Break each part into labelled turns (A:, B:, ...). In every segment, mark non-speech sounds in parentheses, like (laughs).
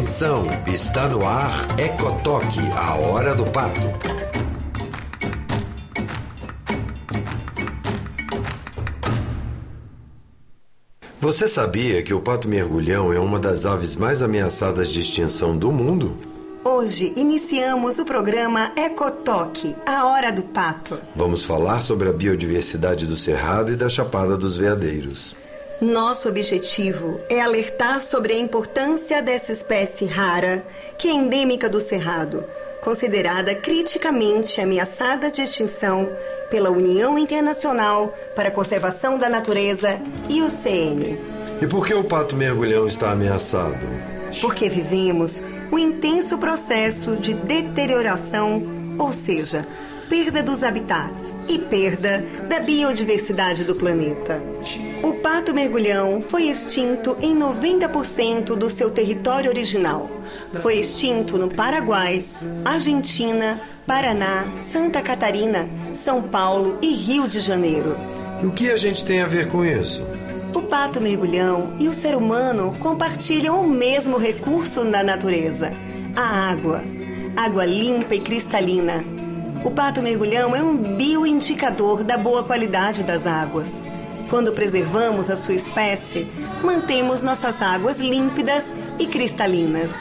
A: Atenção, está no ar Ecotoque, a hora do pato. Você sabia que o pato mergulhão é uma das aves mais ameaçadas de extinção do mundo?
B: Hoje iniciamos o programa Ecotoque, a hora do pato.
A: Vamos falar sobre a biodiversidade do Cerrado e da Chapada dos Veadeiros.
B: Nosso objetivo é alertar sobre a importância dessa espécie rara, que é endêmica do Cerrado, considerada criticamente ameaçada de extinção pela União Internacional para a Conservação da Natureza e o CN.
A: E por que o pato mergulhão está ameaçado?
B: Porque vivemos um intenso processo de deterioração, ou seja, perda dos habitats e perda da biodiversidade do planeta. O pato mergulhão foi extinto em 90% do seu território original. Foi extinto no Paraguai, Argentina, Paraná, Santa Catarina, São Paulo e Rio de Janeiro.
A: E o que a gente tem a ver com isso?
B: O pato mergulhão e o ser humano compartilham o mesmo recurso na natureza: a água. Água limpa e cristalina, o pato mergulhão é um bioindicador da boa qualidade das águas. Quando preservamos a sua espécie, mantemos nossas águas límpidas e cristalinas.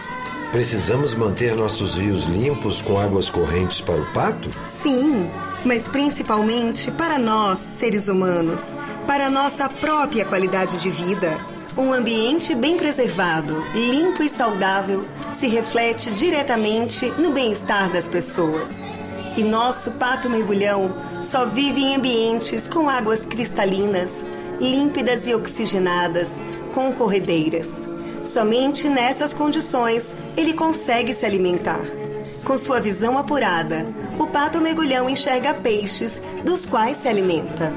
A: Precisamos manter nossos rios limpos com águas correntes para o pato?
B: Sim, mas principalmente para nós, seres humanos, para nossa própria qualidade de vida. Um ambiente bem preservado, limpo e saudável se reflete diretamente no bem-estar das pessoas. E nosso pato mergulhão só vive em ambientes com águas cristalinas, límpidas e oxigenadas, com corredeiras. Somente nessas condições ele consegue se alimentar. Com sua visão apurada, o pato mergulhão enxerga peixes, dos quais se alimenta.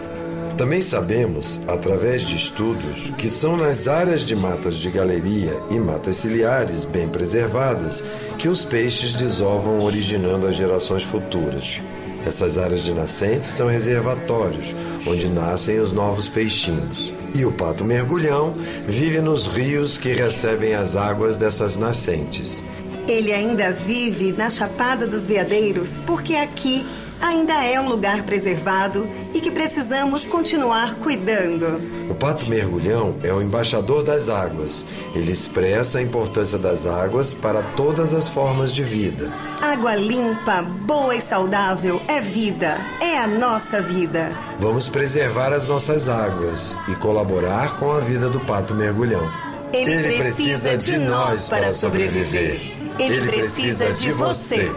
A: Também sabemos, através de estudos, que são nas áreas de matas de galeria e matas ciliares bem preservadas que os peixes desovam, originando as gerações futuras. Essas áreas de nascentes são reservatórios, onde nascem os novos peixinhos. E o pato mergulhão vive nos rios que recebem as águas dessas nascentes.
B: Ele ainda vive na Chapada dos Veadeiros, porque aqui ainda é um lugar preservado e que precisamos continuar cuidando.
A: O pato mergulhão é o embaixador das águas. Ele expressa a importância das águas para todas as formas de vida.
B: Água limpa, boa e saudável é vida, é a nossa vida.
A: Vamos preservar as nossas águas e colaborar com a vida do pato mergulhão.
B: Ele, Ele precisa, precisa de nós para sobreviver. Ele, Ele precisa, precisa de você.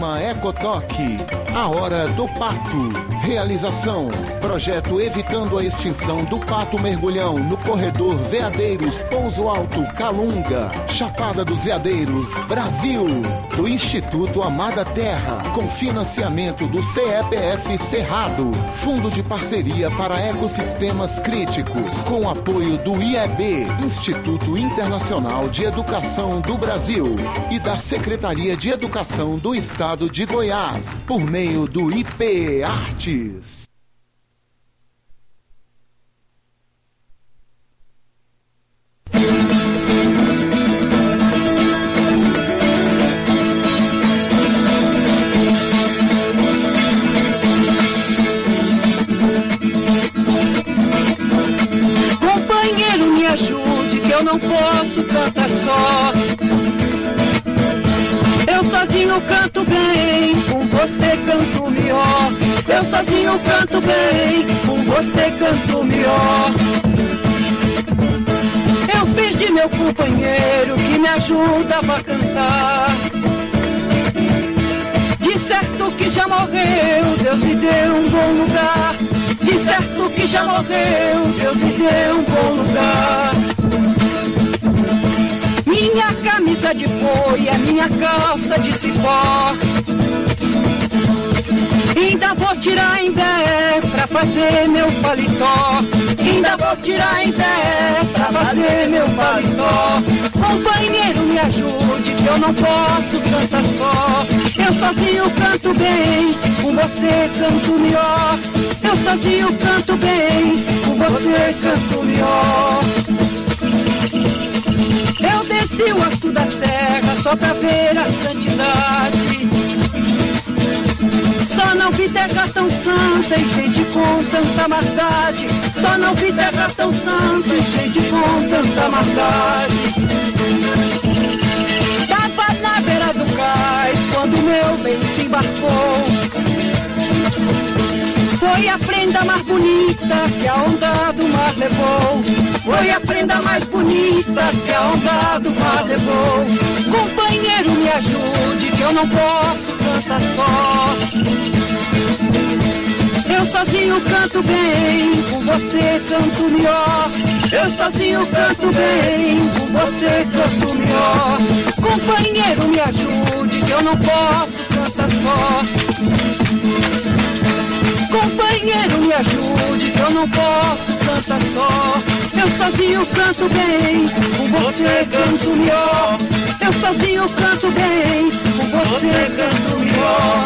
C: Programa Ecotoque, a hora do pato. Realização: projeto evitando a extinção do pato mergulhão no corredor Veadeiros, Pouso Alto, Calunga, Chapada dos Veadeiros, Brasil. Do Instituto Amada Terra, com financiamento do CEPF Cerrado, Fundo de Parceria para Ecossistemas Críticos, com apoio do IEB, Instituto Internacional de Educação do Brasil, e da Secretaria de Educação do Estado de Goiás, por meio do IP Artes.
D: Sozinho canto bem, com você canto melhor. Eu perdi meu companheiro que me ajudava a cantar. De certo que já morreu, Deus me deu um bom lugar. De certo que já morreu, Deus me deu um bom lugar. Minha camisa de folha, minha calça de cipó. Ainda vou tirar em pé pra
E: fazer meu paletó. Ainda vou tirar em pé pra fazer meu paletó. Companheiro, me ajude, que eu não posso cantar só. Eu sozinho canto bem, com você canto melhor. Eu sozinho canto bem, com você canto melhor. Eu desci o alto da serra só pra ver a santidade. Só não vi terra tão santa e gente com tanta maldade. Só não vi terra tão santa e gente com tanta maldade. Tava na beira do cais quando meu bem se embarcou. Foi a prenda mais bonita que a onda do mar levou. Foi a prenda mais bonita que a onda do mar levou. Companheiro, me ajude, que eu não posso cantar só. Eu sozinho canto bem, com você canto melhor. Eu sozinho canto bem, com você canto melhor. Companheiro, me ajude, que eu não posso cantar só. Companheiro, me ajude, que eu não posso cantar só. Eu sozinho canto bem, com você canto melhor. Eu sozinho canto bem, com você canto melhor.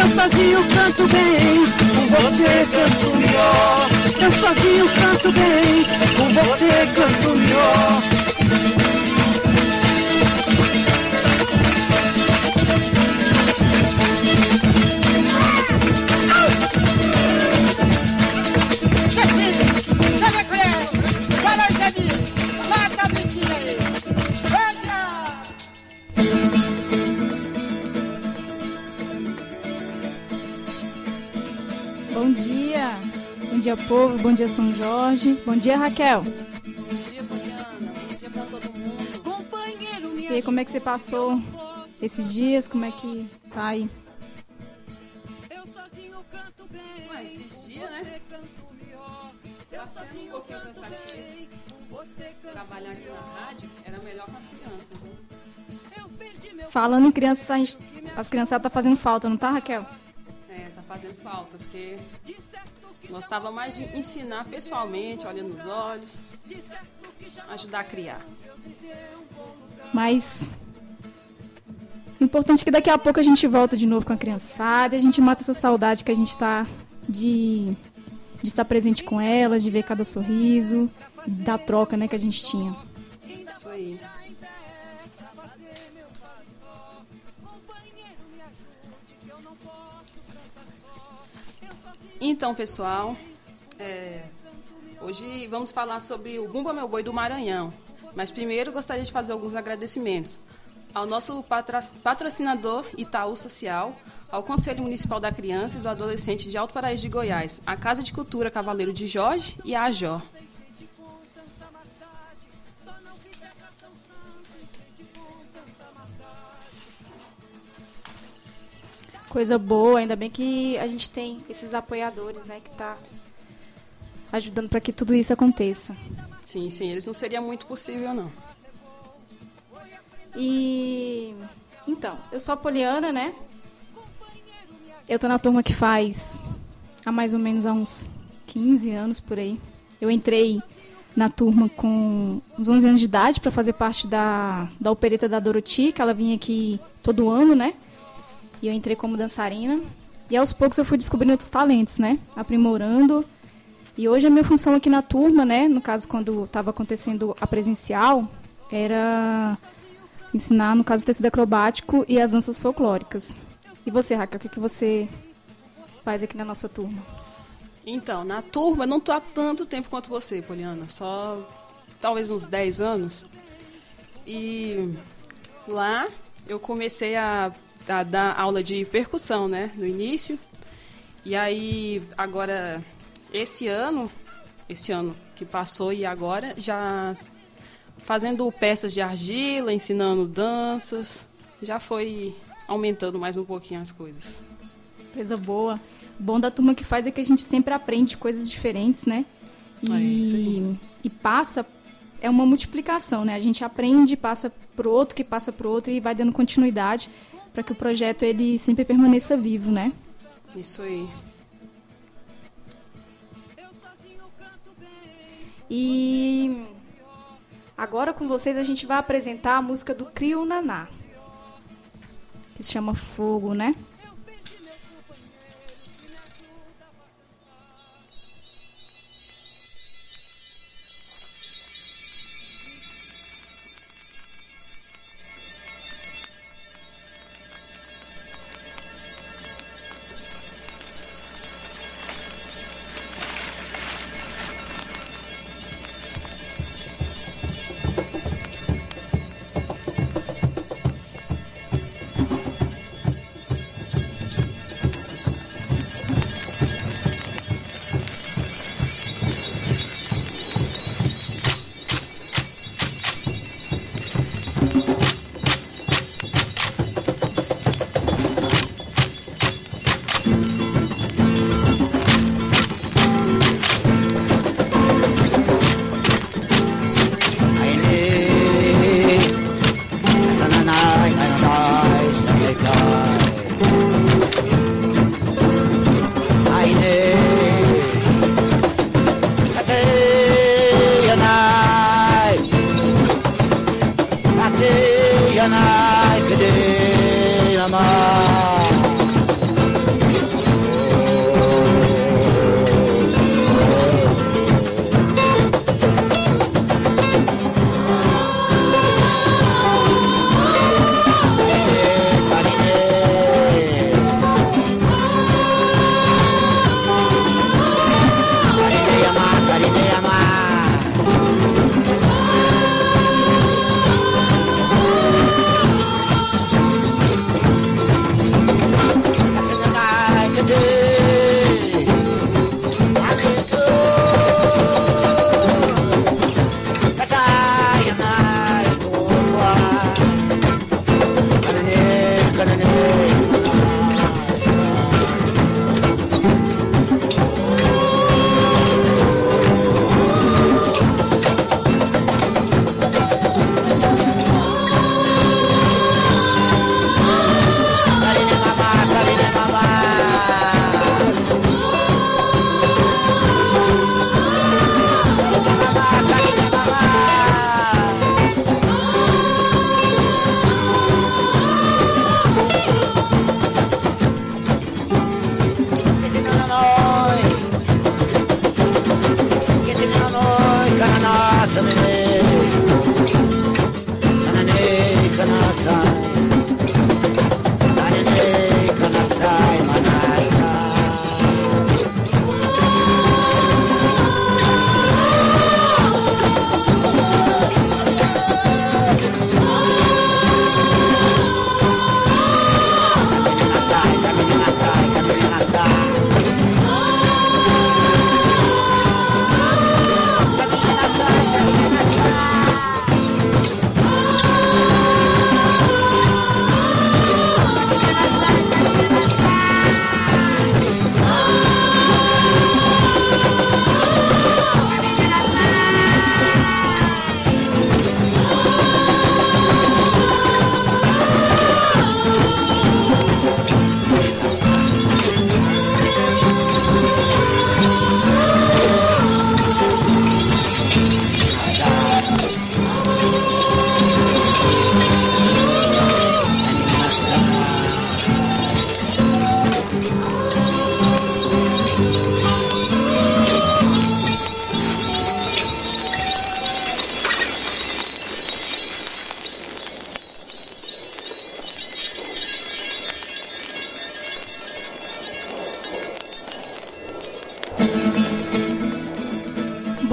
E: Eu sozinho canto bem, com você canto melhor. Eu sozinho canto bem, com você canto melhor.
F: Dia, povo. Bom dia, São Jorge. Bom dia, Raquel.
G: Bom dia, Poliana. Bom dia pra todo mundo.
E: Companheiro, me
F: E aí, como é que você passou esses dias? Como é que tá aí?
E: Eu sozinho canto bem.
G: Ué, esses dias, né? Tá sendo um pouquinho cansativo. Trabalhar aqui na rádio era melhor com as crianças. Né?
F: Falando em criança, tá- as criançadas tá fazendo falta, não tá, Raquel?
G: É, tá fazendo falta, porque gostava mais de ensinar pessoalmente, olhando nos olhos, ajudar a criar.
F: Mas o importante é que daqui a pouco a gente volta de novo com a criançada e a gente mata essa saudade que a gente tá de, de estar presente com elas, de ver cada sorriso, da troca né, que a gente tinha.
G: Isso aí. Então, pessoal, é, hoje vamos falar sobre o Bumba Meu Boi do Maranhão. Mas primeiro gostaria de fazer alguns agradecimentos ao nosso patro- patrocinador Itaú Social, ao Conselho Municipal da Criança e do Adolescente de Alto Paraíso de Goiás, à Casa de Cultura Cavaleiro de Jorge e à AJOR.
F: Coisa boa, ainda bem que a gente tem esses apoiadores, né, que tá ajudando para que tudo isso aconteça.
G: Sim, sim, eles não seria muito possível, não.
F: E então, eu sou a Poliana, né? Eu tô na turma que faz há mais ou menos há uns 15 anos por aí. Eu entrei na turma com uns 11 anos de idade para fazer parte da, da opereta da Doroti, que ela vinha aqui todo ano, né? E eu entrei como dançarina. E aos poucos eu fui descobrindo outros talentos, né? Aprimorando. E hoje a minha função aqui na turma, né? No caso, quando estava acontecendo a presencial, era ensinar, no caso, o tecido acrobático e as danças folclóricas. E você, Raquel, o que, que você faz aqui na nossa turma?
G: Então, na turma, eu não tô há tanto tempo quanto você, Poliana. Só talvez uns 10 anos. E lá eu comecei a, a dar aula de percussão, né? No início. E aí, agora, esse ano, esse ano que passou e agora, já fazendo peças de argila, ensinando danças. Já foi aumentando mais um pouquinho as coisas.
F: Coisa boa. Bom da turma que faz é que a gente sempre aprende coisas diferentes, né? E,
G: É isso aí.
F: e passa, é uma multiplicação, né? A gente aprende, passa pro outro, que passa pro outro e vai dando continuidade para que o projeto ele sempre permaneça vivo, né?
G: Isso aí.
H: E agora com vocês a gente vai apresentar a música do Crio Naná, que se chama Fogo, né?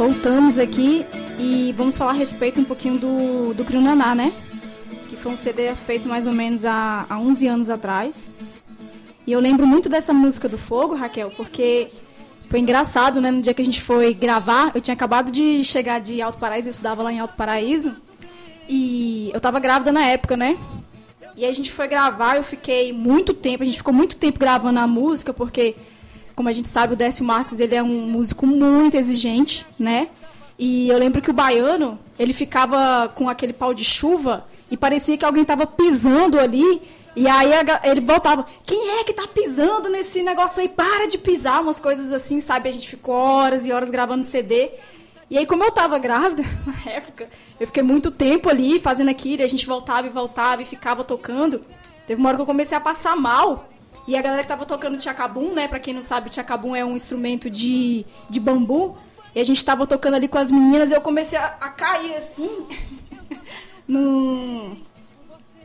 H: Voltamos aqui e vamos falar a respeito um pouquinho do, do Naná, né? Que foi um CD feito mais ou menos há, há 11 anos atrás. E eu lembro muito dessa música do Fogo, Raquel, porque foi engraçado, né? No dia que a gente foi gravar, eu tinha acabado de chegar de Alto Paraíso, eu estudava lá em Alto Paraíso. E eu tava grávida na época, né? E a gente foi gravar, eu fiquei muito tempo, a gente ficou muito tempo gravando a música, porque, como a gente sabe, o Décio Marques, ele é um músico muito exigente, né? E eu lembro que o baiano, ele ficava com aquele pau de chuva e parecia que alguém estava pisando ali. E aí ele voltava, quem é que tá pisando nesse negócio aí? Para de pisar, umas coisas assim, sabe? A gente ficou horas e horas gravando CD.
F: E aí, como eu tava grávida, (laughs) na época, eu fiquei muito tempo ali fazendo aquilo, e a gente voltava e voltava e ficava tocando. Teve uma hora que eu comecei a passar mal. E a galera que tava tocando tchacabum, né? Pra quem não sabe, tchacabum é um instrumento de, de bambu. E a gente tava tocando ali com as meninas e eu comecei a, a cair assim. (laughs) num.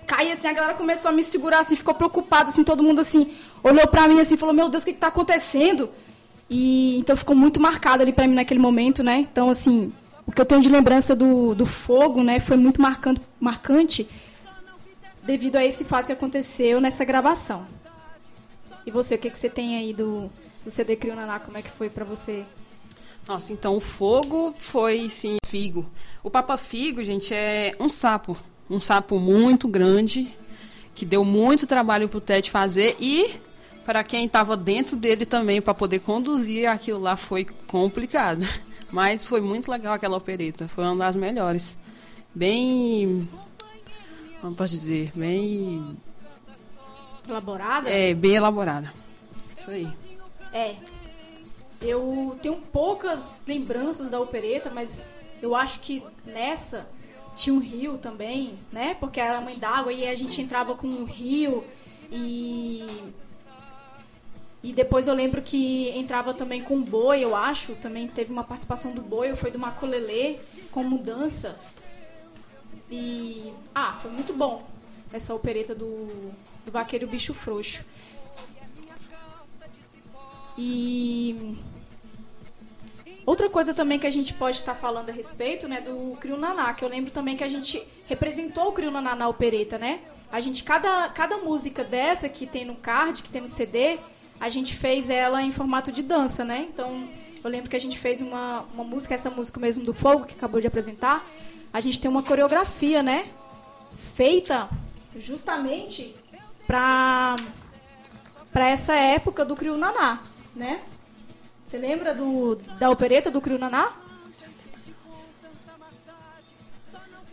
F: Caí assim, a galera começou a me segurar assim, ficou preocupada, assim, todo mundo assim, olhou pra mim assim falou, meu Deus, o que, que tá acontecendo? E então ficou muito marcado ali pra mim naquele momento, né? Então, assim, o que eu tenho de lembrança do, do fogo, né, foi muito marcante, marcante devido a esse fato que aconteceu nessa gravação. E você, o que, que você tem aí do, do CD Crio Naná? Como é que foi para você?
G: Nossa, então o fogo foi, sim, figo. O Papa Figo, gente, é um sapo. Um sapo muito grande, que deu muito trabalho pro Ted fazer e para quem estava dentro dele também, para poder conduzir aquilo lá, foi complicado. (laughs) Mas foi muito legal aquela opereta, foi uma das melhores. Bem. Como posso dizer? Bem
F: Elaborada?
G: É, bem elaborada. Isso aí.
F: É. Eu tenho poucas lembranças da opereta, mas eu acho que nessa tinha um rio também, né? Porque era a mãe d'água e a gente entrava com um rio e e depois eu lembro que entrava também com boi, eu acho, também teve uma participação do boi, foi do Macolelê com mudança. E ah, foi muito bom essa opereta do do vaqueiro bicho frouxo. E outra coisa também que a gente pode estar falando a respeito, né, do Crio Naná, que eu lembro também que a gente representou o Crio Naná na opereta, né? A gente cada cada música dessa que tem no card, que tem no CD, a gente fez ela em formato de dança, né? Então, eu lembro que a gente fez uma, uma música, essa música mesmo do Fogo, que acabou de apresentar. A gente tem uma coreografia, né? Feita justamente para para essa época do Crio Naná, né? Você lembra do, da opereta do Crio Naná?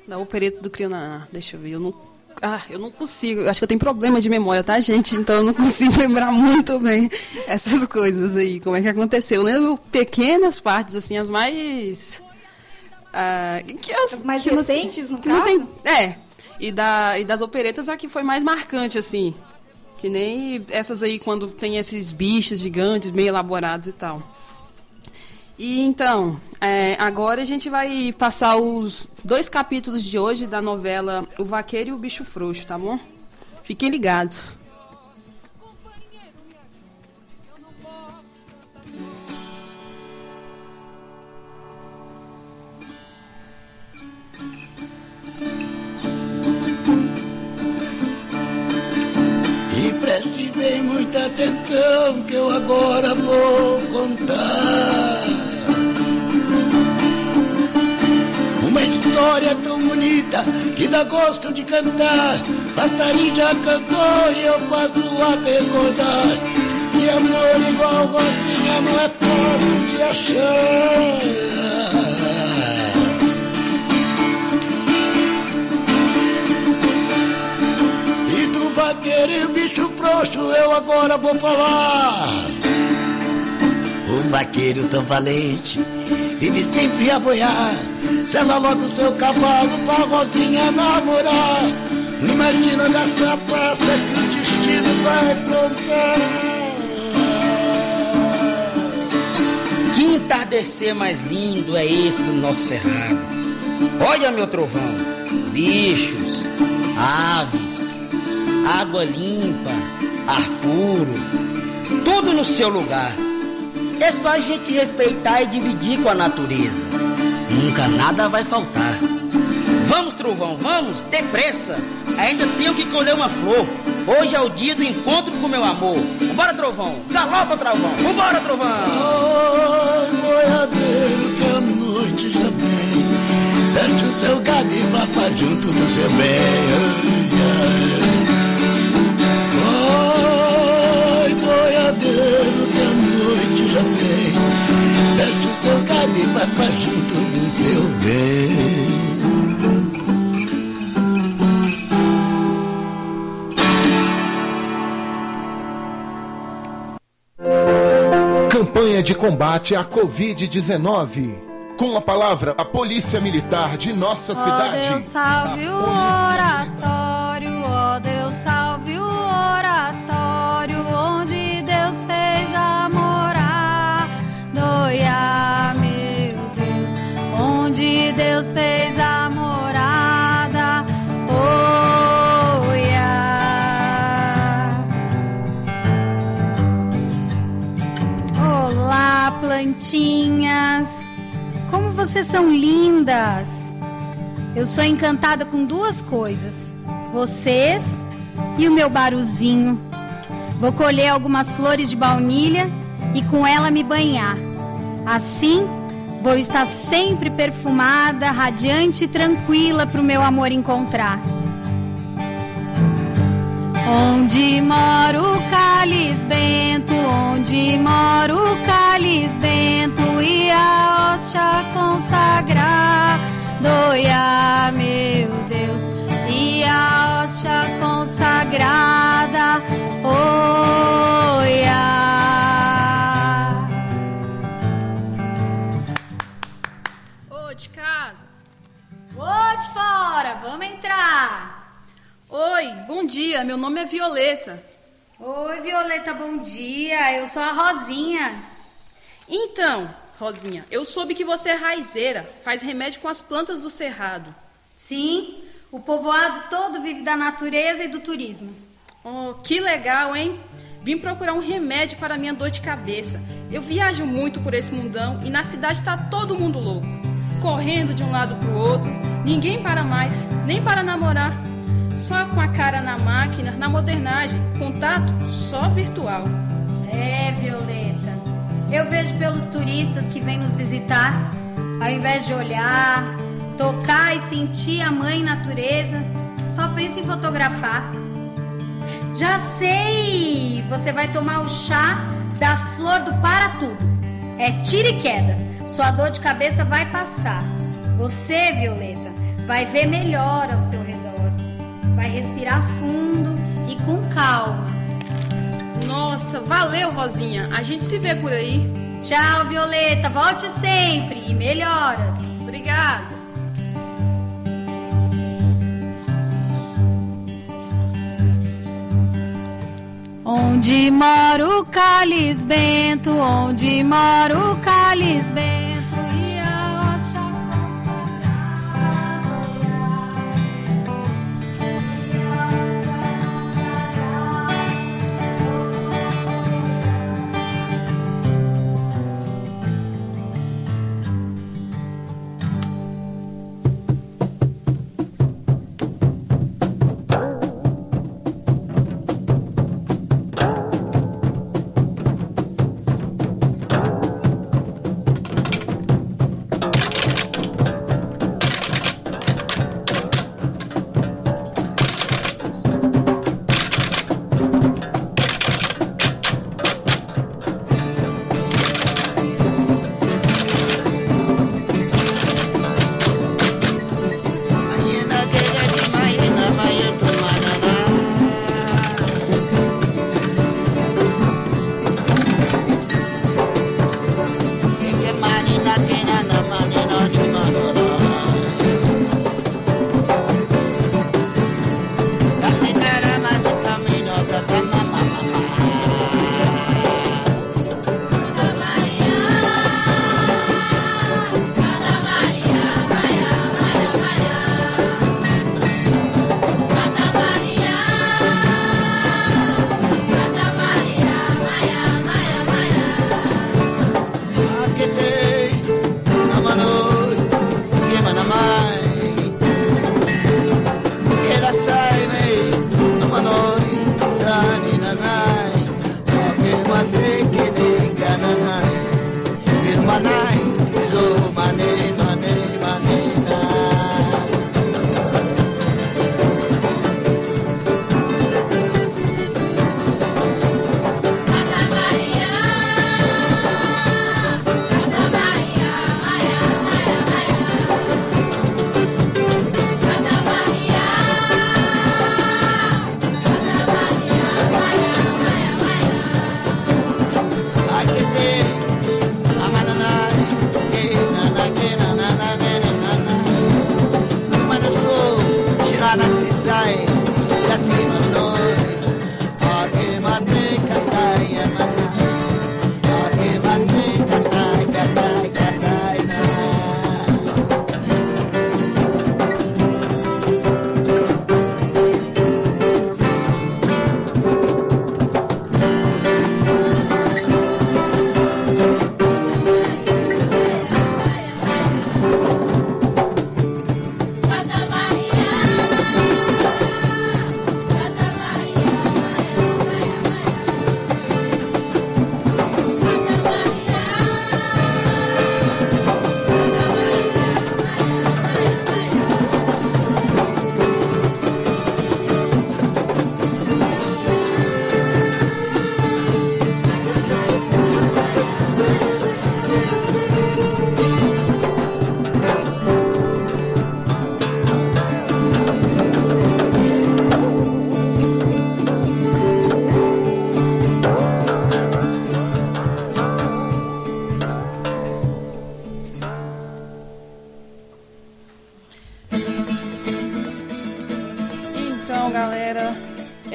G: Da opereta do Crio Naná, deixa eu ver, eu não, ah, eu não consigo, acho que eu tenho problema de memória, tá, gente? Então eu não consigo (laughs) lembrar muito bem essas coisas aí, como é que aconteceu. Eu lembro pequenas partes, assim, as mais... Ah, que as,
F: as mais
G: que
F: recentes,
G: não,
F: no
G: que
F: caso?
G: Não tem, é, e, da, e das operetas a que foi mais marcante, assim. Que nem essas aí quando tem esses bichos gigantes, meio elaborados e tal. E então, é, agora a gente vai passar os dois capítulos de hoje da novela O Vaqueiro e o Bicho Frouxo, tá bom? Fiquem ligados.
I: Preste bem muita atenção que eu agora vou contar. Uma história tão bonita que dá gosto de cantar. Passarinho já cantou e eu passo a recordar. Que amor igual Rosinha não é fácil de achar. E o bicho frouxo eu agora vou falar. O vaqueiro tão valente vive sempre a boiar. Sela logo seu cavalo pra Rosinha namorar. Imagina nessa praça que o destino vai plantar.
H: Que entardecer mais lindo é esse do nosso cerrado? Olha, meu trovão, bichos, aves, água limpa, ar puro, tudo no seu lugar. É só a gente respeitar e dividir com a natureza. Nunca nada vai faltar. Vamos, trovão, vamos, depressa. Ainda tenho que colher uma flor. Hoje é o dia do encontro com meu amor. Vambora, trovão, galopa, trovão. Vambora, trovão.
I: Ai, boiadeiro, que a noite já vem. Feche o seu gado e pra junto do seu bem. Ai, ai. Vem. Feche o seu e vá pra junto do seu bem.
C: Campanha de combate à Covid-19. Com a palavra, a Polícia Militar de nossa cidade.
J: Deus salve o oratório, ó Deus salve vocês são lindas. Eu sou encantada com duas coisas: vocês e o meu baruzinho. Vou colher algumas flores de baunilha e com ela me banhar. Assim, vou estar sempre perfumada, radiante e tranquila para o meu amor encontrar. Onde mora o cálice bento, onde mora o cálice bento e a hóstia consagrar. Doia, meu Deus, e a hóstia consagrada. Oia.
G: Ô, de casa.
J: Ô, de fora, vamos entrar.
G: Oi, bom dia. Meu nome é Violeta.
J: Oi, Violeta, bom dia. Eu sou a Rosinha.
G: Então, Rosinha, eu soube que você é raizeira, faz remédio com as plantas do cerrado.
J: Sim, o povoado todo vive da natureza e do turismo.
G: Oh, que legal, hein? Vim procurar um remédio para minha dor de cabeça. Eu viajo muito por esse mundão e na cidade tá todo mundo louco. Correndo de um lado pro outro, ninguém para mais, nem para namorar. Só com a cara na máquina, na modernagem, contato só virtual.
J: É, Violeta. Eu vejo pelos turistas que vêm nos visitar, ao invés de olhar, tocar e sentir a mãe natureza, só pensa em fotografar. Já sei! Você vai tomar o chá da flor do para tudo. É tira e queda. Sua dor de cabeça vai passar. Você, Violeta, vai ver melhor ao seu redor. Vai respirar fundo e com calma.
G: Nossa, valeu, Rosinha. A gente se vê por aí.
J: Tchau, Violeta. Volte sempre e melhoras.
G: Obrigada.
J: Onde mora o cálice bento, onde mora o cálice bento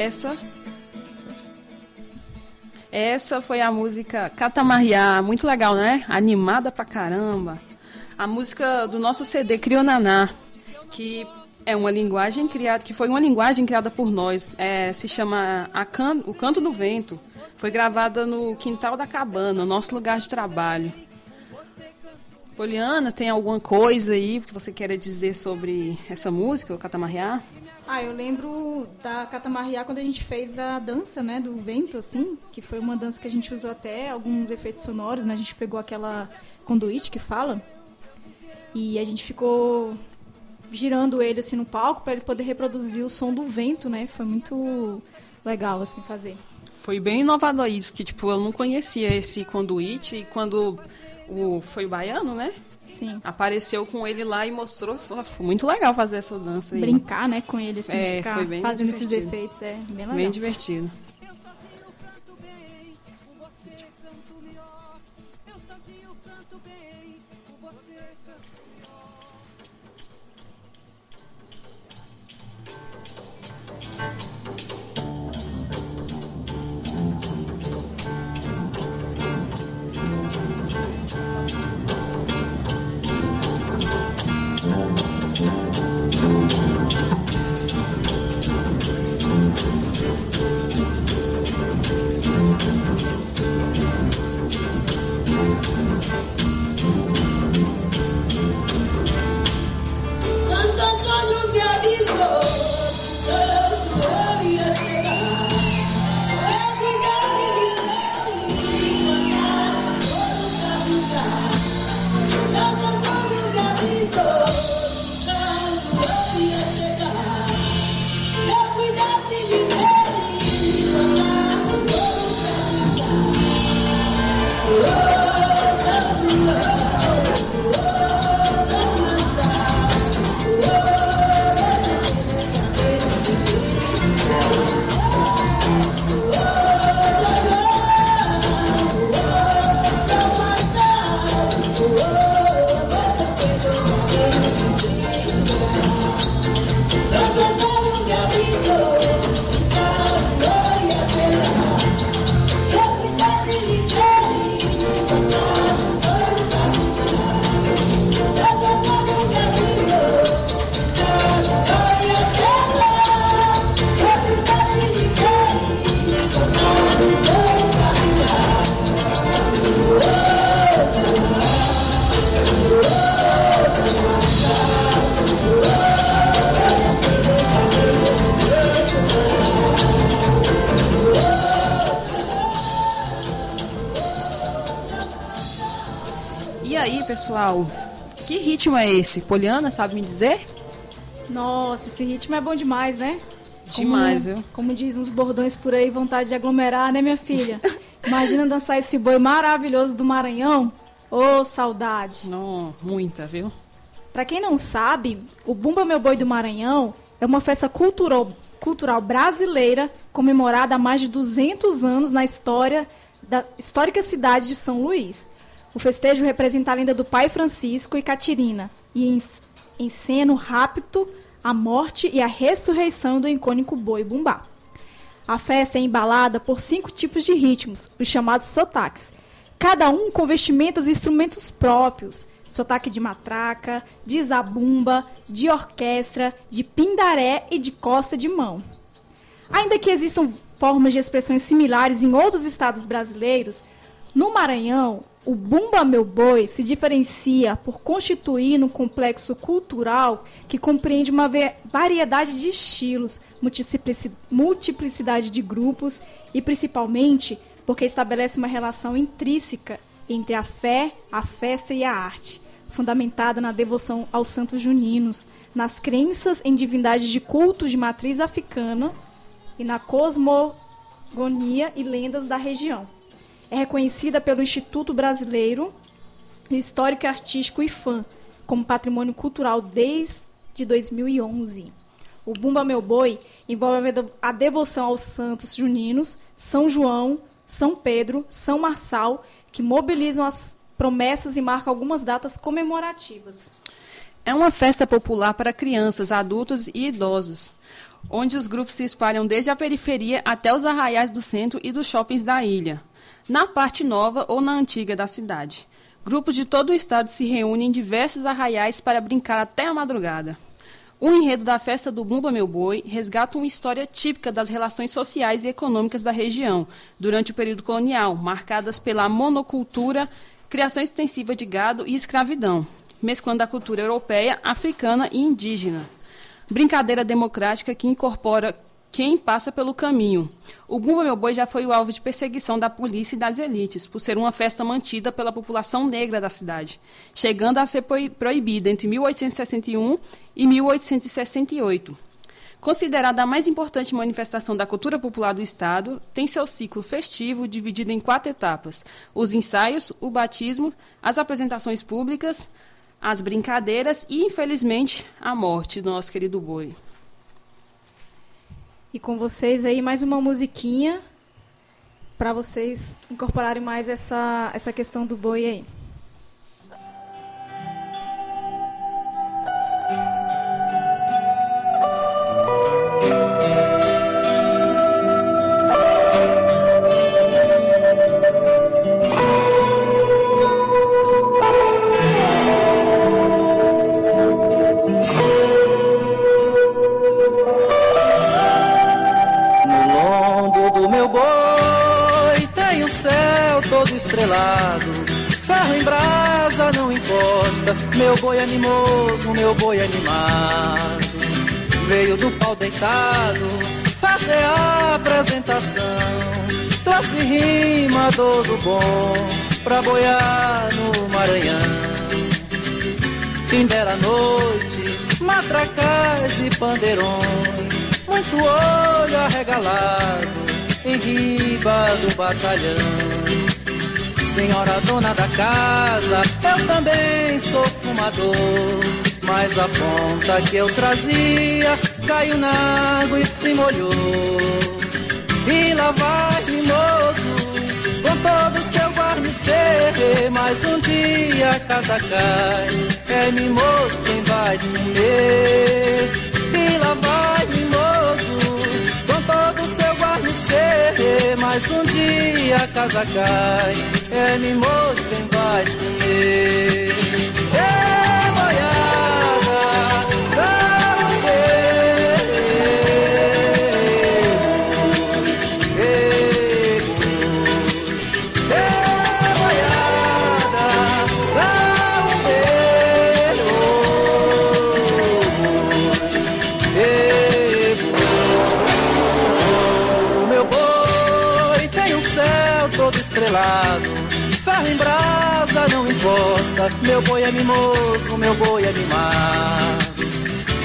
G: essa essa foi a música Catamarriá, muito legal, né? Animada pra caramba. A música do nosso CD Crionaná, que é uma linguagem criada, que foi uma linguagem criada por nós. É, se chama can, O Canto do Vento. Foi gravada no quintal da cabana, nosso lugar de trabalho. Poliana, tem alguma coisa aí que você queira dizer sobre essa música, o Catamarriá?
F: Ah, eu lembro da Catamarriá quando a gente fez a dança, né, do vento, assim, que foi uma dança que a gente usou até alguns efeitos sonoros, né? A gente pegou aquela conduíte que fala e a gente ficou girando ele assim no palco para ele poder reproduzir o som do vento, né? Foi muito legal assim fazer.
G: Foi bem inovador isso, que tipo, eu não conhecia esse conduíte e quando o foi o baiano, né?
F: Sim.
G: Apareceu com ele lá e mostrou. Foi muito legal fazer essa dança aí.
F: Brincar, né, com ele, assim,
G: É,
F: ficar
G: foi bem
F: fazendo
G: divertido.
F: esses efeitos. É bem legal.
G: Bem divertido. Que ritmo é esse? Poliana, sabe me dizer?
F: Nossa, esse ritmo é bom demais, né?
G: Demais,
F: como,
G: viu?
F: Como dizem os bordões por aí, vontade de aglomerar, né, minha filha? (laughs) Imagina dançar esse boi maravilhoso do Maranhão. Ô, saudade.
G: Não, muita, viu?
F: Pra quem não sabe, o Bumba Meu Boi do Maranhão é uma festa cultural, cultural brasileira comemorada há mais de 200 anos na história da histórica cidade de São Luís. O festejo representa a lenda do pai Francisco e Catirina e en- encena o rapto, a morte e a ressurreição do icônico boi bumbá. A festa é embalada por cinco tipos de ritmos, os chamados sotaques, cada um com vestimentas e instrumentos próprios. Sotaque de matraca, de zabumba, de orquestra, de pindaré e de costa de mão. Ainda que existam formas de expressões similares em outros estados brasileiros, no Maranhão, o Bumba Meu Boi se diferencia por constituir um complexo cultural que compreende uma variedade de estilos, multiplici- multiplicidade de grupos e, principalmente, porque estabelece uma relação intrínseca entre a fé, a festa e a arte, fundamentada na devoção aos santos juninos, nas crenças em divindades de cultos de matriz africana e na cosmogonia e lendas da região. É reconhecida pelo Instituto Brasileiro Histórico e Artístico IFAM como patrimônio cultural desde 2011. O Bumba Meu Boi envolve a devoção aos santos juninos, São João, São Pedro, São Marçal, que mobilizam as promessas e marcam algumas datas comemorativas.
G: É uma festa popular para crianças, adultos e idosos. onde os grupos se espalham desde a periferia até os arraiais do centro e dos shoppings da ilha, na parte nova ou na antiga da cidade. Grupos de todo o estado se reúnem em diversos arraiais para brincar até a madrugada. O enredo da festa do Bumba Meu Boi resgata uma história típica das relações sociais e econômicas da região durante o período colonial, marcadas pela monocultura, criação extensiva de gado e escravidão, mesclando a cultura europeia, africana e indígena. Brincadeira democrática que incorpora quem passa pelo caminho. O Bumba Meu Boi já foi o alvo de perseguição da polícia e das elites, por ser uma festa mantida pela população negra da cidade, chegando a ser proi- proibida entre 1861 e 1868. Considerada a mais importante manifestação da cultura popular do Estado, tem seu ciclo festivo dividido em quatro etapas: os ensaios, o batismo, as apresentações públicas, as brincadeiras e, infelizmente, a morte do nosso querido boi.
F: E com vocês aí mais uma musiquinha para vocês incorporarem mais essa, essa questão do boi aí.
D: Meu boi animoso, meu boi animado. Veio do pau deitado fazer a apresentação. Trouxe rima todo bom pra boiar no Maranhão. Fim dela noite, matracas e pandeirões, muito olho arregalado em riba do batalhão. Senhora dona da casa, eu também sou fumador, mas a ponta que eu trazia caiu na água e se molhou. E lá vai mimoso com todo o seu guarnecer. Mas um dia a casa cai, é mimoso quem vai comer. E lá vai mimoso com todo o seu guarnecer. Mas um dia a casa cai, é mimoso quem vai te comer. Meu boi é mimoso, meu boi é mimado.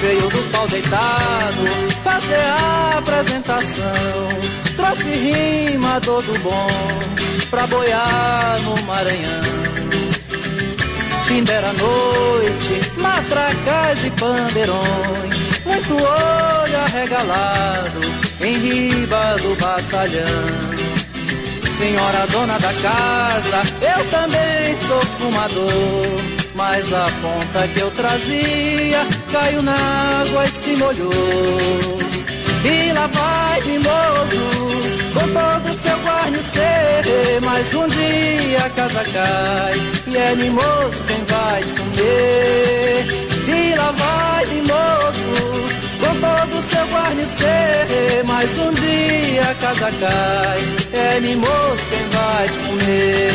D: Veio do pau deitado fazer a apresentação. Trouxe rima todo bom pra boiar no Maranhão. Fim dera noite, matracas e pandeirões, muito olho arregalado em riba do batalhão. Senhora dona da casa, eu também sou fumador, mas a ponta que eu trazia caiu na água e se molhou. E lá vai mimoso, com todo seu guarnecer. Mas um dia a casa cai, e é mimoso quem vai te comer. E lá vai mimoso, com todo seu guarnecer. Mas um dia a casa cai, é mimoso quem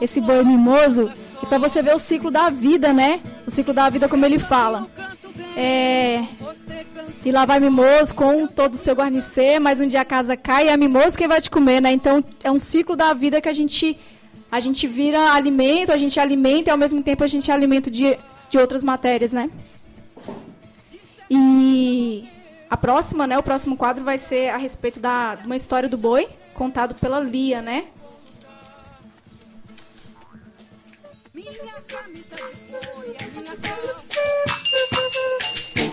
F: Esse boi mimoso. E pra você ver o ciclo da vida, né? O ciclo da vida, como ele fala. É. E lá vai mimoso com todo o seu guarnecer, mas um dia a casa cai e é mimoso quem vai te comer, né? Então é um ciclo da vida que a gente a gente vira alimento, a gente alimenta e ao mesmo tempo a gente alimento de, de outras matérias, né? E a próxima, né, o próximo quadro vai ser a respeito da uma história do boi, contado pela Lia, né?
K: Que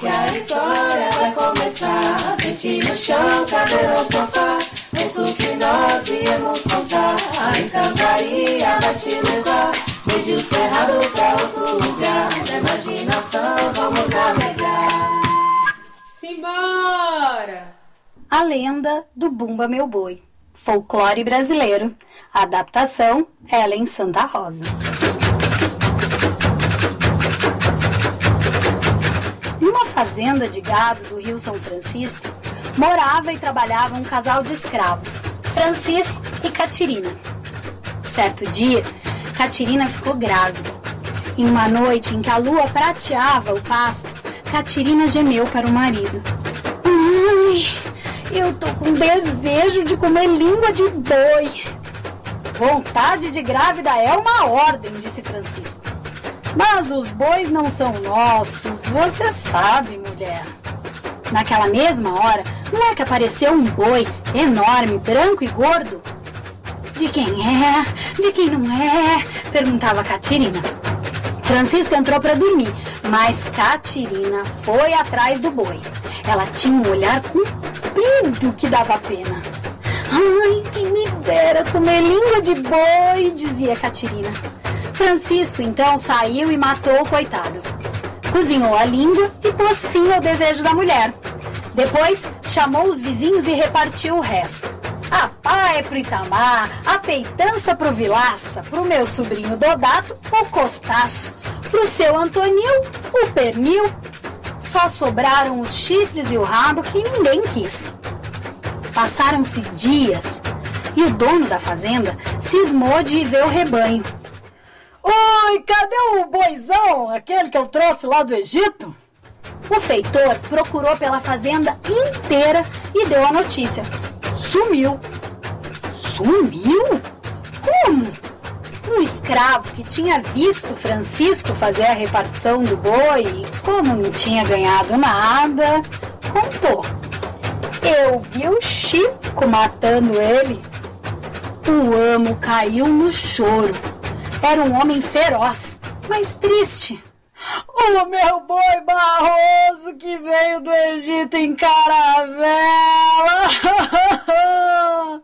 K: a história vai começar. Sente no chão, cadeira ao sofá. Isso que nós viemos contar. A encantaria vai te levar. Desde o cerrado pra outro lugar. Na imaginação vamos navegar.
L: Simbora! A lenda do Bumba Meu Boi. Folclore brasileiro. Adaptação Ellen Santa Rosa. Fazenda de gado do Rio São Francisco, morava e trabalhava um casal de escravos, Francisco e Catirina. Certo dia, Catirina ficou grávida. Em uma noite em que a lua prateava o pasto, Catirina gemeu para o marido. Ai, eu tô com desejo de comer língua de boi. Vontade de grávida é uma ordem, disse Francisco. Mas os bois não são nossos, você sabe, mulher. Naquela mesma hora, não é que apareceu um boi enorme, branco e gordo? De quem é? De quem não é? perguntava Catirina. Francisco entrou para dormir, mas Catirina foi atrás do boi. Ela tinha um olhar comprido que dava pena. Ai, quem me dera comer língua de boi, dizia Catirina. Francisco então saiu e matou o coitado. Cozinhou a língua e pôs fim ao desejo da mulher. Depois chamou os vizinhos e repartiu o resto. A pá é pro Itamar, a peitança pro Vilaça, pro meu sobrinho Dodato, o Costaço, pro seu Antonil, o Pernil. Só sobraram os chifres e o rabo que ninguém quis. Passaram-se dias e o dono da fazenda cismou de ver o rebanho. Oi, cadê o boizão, aquele que eu trouxe lá do Egito? O feitor procurou pela fazenda inteira e deu a notícia. Sumiu. Sumiu? Como? Um escravo que tinha visto Francisco fazer a repartição do boi e, como não tinha ganhado nada, contou. Eu vi o Chico matando ele. O amo caiu no choro. Era um homem feroz, mas triste. O meu boi Barroso que veio do Egito em caravela. (laughs)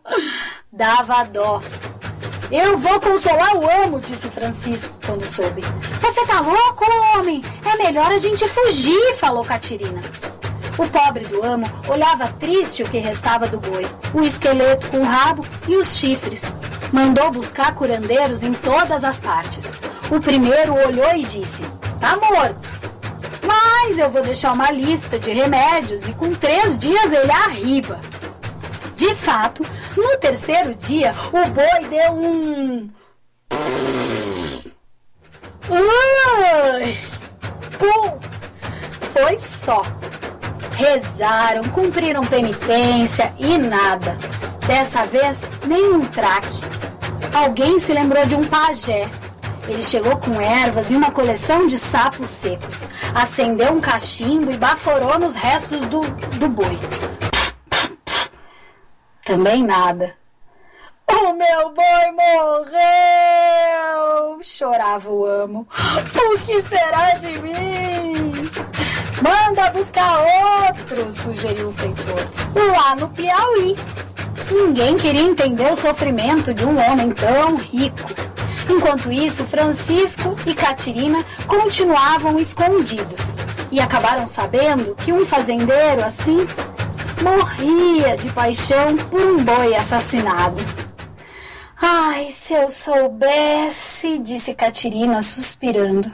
L: Dava dó. Eu vou consolar o amo, disse Francisco quando soube. Você tá louco, homem? É melhor a gente fugir, falou Catirina. O pobre do amo olhava triste o que restava do boi, o esqueleto com o rabo e os chifres. Mandou buscar curandeiros em todas as partes. O primeiro olhou e disse: Tá morto. Mas eu vou deixar uma lista de remédios e com três dias ele arriba. De fato, no terceiro dia, o boi deu um. Ai! Pum! Foi só. Rezaram, cumpriram penitência e nada. Dessa vez, nenhum traque. Alguém se lembrou de um pajé. Ele chegou com ervas e uma coleção de sapos secos. Acendeu um cachimbo e baforou nos restos do, do boi. Também nada. O meu boi morreu! Chorava o amo. (gasps) O que será de mim? Manda buscar outro, sugeriu o feitor. Lá no Piauí. Ninguém queria entender o sofrimento de um homem tão rico. Enquanto isso, Francisco e Catirina continuavam escondidos e acabaram sabendo que um fazendeiro assim morria de paixão por um boi assassinado. Ai, se eu soubesse, disse Catirina suspirando,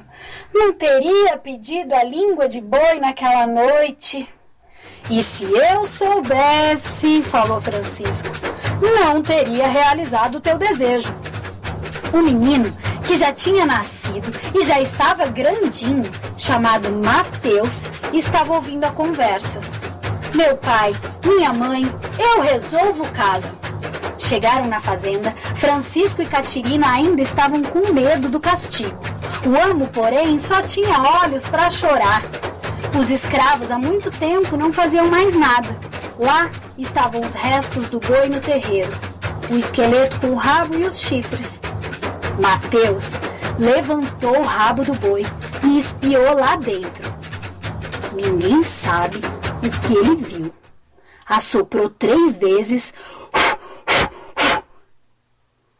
L: não teria pedido a língua de boi naquela noite. E se eu soubesse, falou Francisco, não teria realizado o teu desejo. O menino, que já tinha nascido e já estava grandinho, chamado Mateus, estava ouvindo a conversa. Meu pai, minha mãe, eu resolvo o caso. Chegaram na fazenda, Francisco e Catirina ainda estavam com medo do castigo. O amo, porém, só tinha olhos para chorar. Os escravos há muito tempo não faziam mais nada. Lá estavam os restos do boi no terreiro, o esqueleto com o rabo e os chifres. Mateus levantou o rabo do boi e espiou lá dentro. Ninguém sabe o que ele viu. Assoprou três vezes.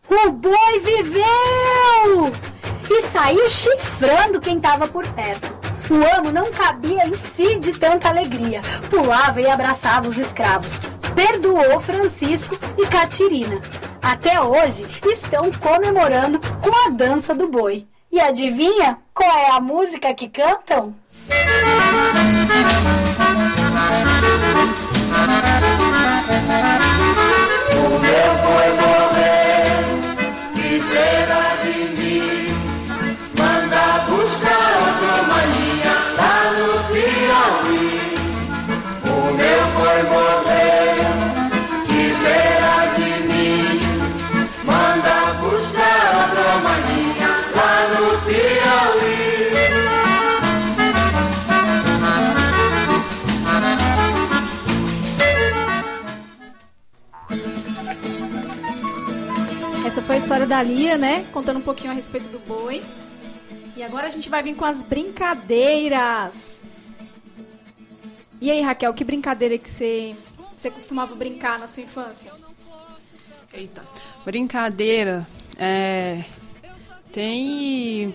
L: O boi viveu! E saiu chifrando quem estava por perto. O amo não cabia em si de tanta alegria. Pulava e abraçava os escravos. Perdoou Francisco e Catirina. Até hoje estão comemorando com a dança do boi. E adivinha qual é a música que cantam?
K: O
F: Essa foi a história da Lia, né? Contando um pouquinho a respeito do boi. E agora a gente vai vir com as brincadeiras. E aí, Raquel, que brincadeira que você, você costumava brincar na sua infância?
G: Eita. Brincadeira. É, tem.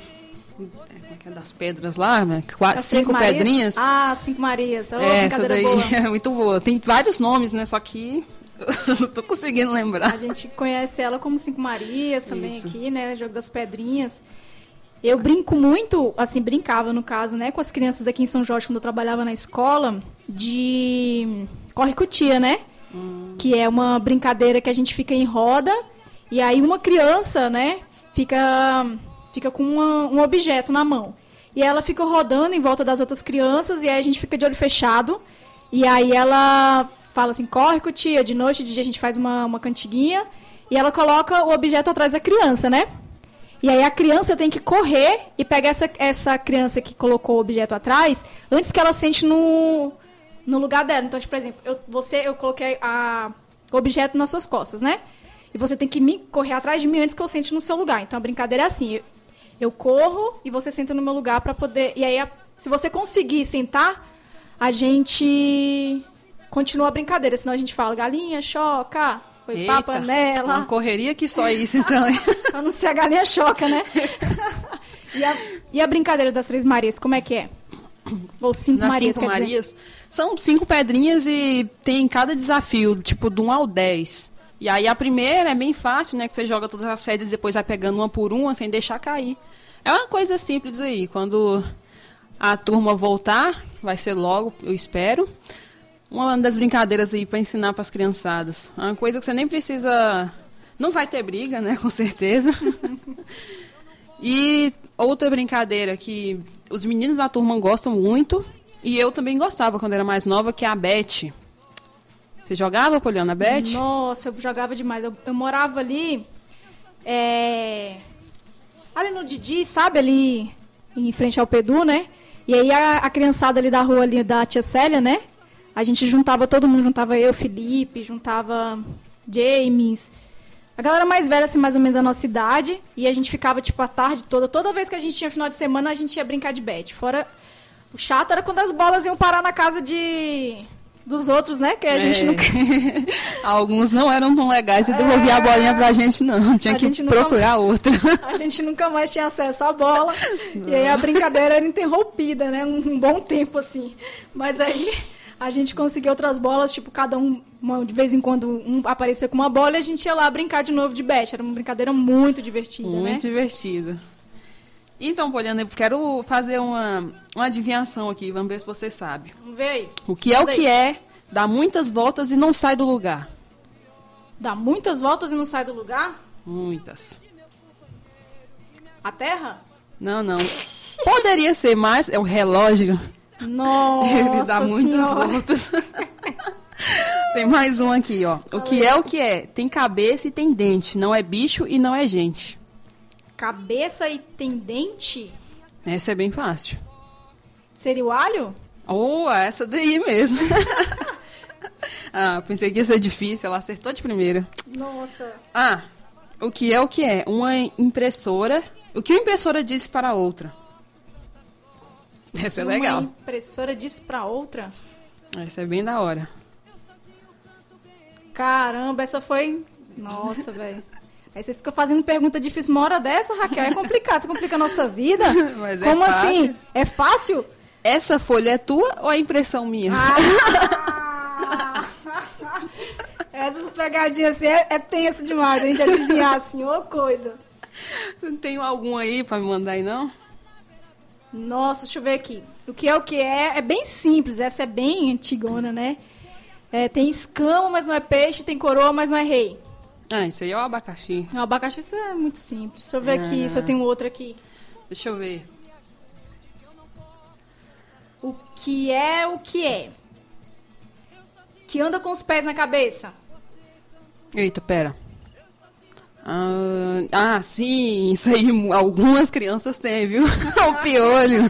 G: Como é que é das pedras lá, né? Qua-
F: Das Três
G: Cinco pedrinhas.
F: Ah, Cinco Marias. Oh,
G: É, essa daí
F: boa. (laughs)
G: é muito boa. Tem vários nomes, né? Só que (laughs) não tô conseguindo lembrar.
F: A gente conhece ela como Cinco Marias também
G: Isso.
F: aqui, né? Jogo das Pedrinhas. Eu brinco muito, assim, brincava no caso, né, com as crianças aqui em São Jorge, quando eu trabalhava na escola, de corre cutia, né? Que é uma brincadeira que a gente fica em roda e aí uma criança, né, fica, fica com uma- um objeto na mão. E ela fica rodando em volta das outras crianças e aí a gente fica de olho fechado. E aí ela fala assim, corre cutia, de noite, de dia a gente faz uma, uma cantiguinha e ela coloca o objeto atrás da criança, né? E aí a criança tem que correr e pegar essa, essa criança que colocou o objeto atrás antes que ela sente no, no lugar dela. Então, tipo, por exemplo, eu, você, eu coloquei a, o objeto nas suas costas, né? E você tem que me correr atrás de mim antes que eu sente no seu lugar. Então a brincadeira é assim: eu, eu corro e você senta no meu lugar para poder. E aí, a- se você conseguir sentar, a gente continua a brincadeira. Senão a gente fala galinha, choca, foi
G: Eita,
F: papa nela.
G: Uma correria que só isso, então. (laughs)
F: A não ser a galinha choca, né? (laughs) e, a, e a brincadeira das Três Marias, como é que é? Ou Cinco
G: Nas
F: Marias,
G: cinco
F: quer dizer?
G: Marias. São cinco pedrinhas e tem cada desafio, tipo, do 1 ao 10. E aí a primeira é bem fácil, né? Que você joga todas as pedras e depois vai pegando uma por uma sem deixar cair. É uma coisa simples aí. Quando a turma voltar, vai ser logo, eu espero. Uma das brincadeiras aí para ensinar para as criançadas. É uma coisa que você nem precisa. Não vai ter briga, né? (laughs) Com certeza. E outra brincadeira que os meninos da turma gostam muito, e eu também gostava quando era mais nova, que é a Beth. Você jogava, Poliana, Beth?
F: Nossa, eu jogava demais. Eu, eu morava ali. é, Ali no Didi, sabe? Ali em frente ao Pedu, né? E aí a, a criançada ali da rua ali da tia Célia, né? A gente juntava todo mundo, juntava eu, Felipe, juntava James. A galera mais velha, assim, mais ou menos da nossa idade. E a gente ficava, tipo, a tarde toda. Toda vez que a gente tinha final de semana, a gente ia brincar de bet. Fora. O chato era quando as bolas iam parar na casa de. Dos outros, né? Que a gente
G: É.
F: nunca. (laughs)
G: Alguns não eram tão legais e devolvia a bolinha pra gente, não. Tinha
F: A
G: que
F: gente
G: procurar outra. (laughs)
F: A gente nunca mais tinha acesso à bola. E aí a brincadeira era interrompida, né? Um, um bom tempo, assim. Mas aí a gente conseguiu outras bolas, tipo, cada um, uma- de vez em quando, um aparecia com uma bola e a gente ia lá brincar de novo de bet. Era uma brincadeira muito divertida, né?
G: Muito divertida. Então, Poliana, eu quero fazer uma, uma adivinhação aqui. Vamos ver se você sabe.
F: Vamos ver aí.
G: O que é o
F: Manda
G: que
F: aí.
G: é, dá muitas voltas e não sai do lugar?
F: Dá muitas voltas e não sai do lugar?
G: Muitas.
F: A Terra?
G: Não, não. Poderia ser mais. É o relógio.
F: Nossa
G: Ele dá muitas
F: Senhora.
G: voltas. (laughs) tem mais um aqui, ó. O que é o que é? Tem cabeça e tem dente. Não é bicho e não é gente.
F: Cabeça e tem dente?
G: Essa é bem fácil.
F: Seria o alho?
G: Oh, essa daí mesmo. (laughs) ah, pensei que ia ser difícil. Ela acertou de primeira.
F: Nossa.
G: Ah, o que é o que é? Uma impressora. O que uma impressora disse para a outra? Essa é legal.
F: Uma impressora disse pra outra.
G: Essa é bem da hora.
F: Caramba, essa foi. Nossa, velho. Aí você fica fazendo pergunta difícil uma hora dessa, Raquel. É complicado, você complica a nossa vida. (laughs)
G: Mas é
F: Como assim? É fácil?
G: Essa folha é tua ou é impressão minha?
F: Ah! (laughs) Essas pegadinhas assim é, é tenso demais, a gente adivinhar assim, ô coisa.
G: Não tem algum aí pra me mandar aí, não?
F: Nossa, deixa eu ver aqui. O que é o que é? É bem simples, essa é bem antigona, né? É, tem escama, mas não é peixe, tem coroa, mas não é rei.
G: Ah, isso aí é o abacaxi.
F: O abacaxi isso é muito simples. Deixa eu ver aqui se eu tenho outra aqui.
G: Deixa eu ver.
F: O que é o que é? Que anda com os pés na cabeça.
G: Eita, pera. Ah, ah, sim, isso aí algumas crianças têm, viu? (laughs) o piolho.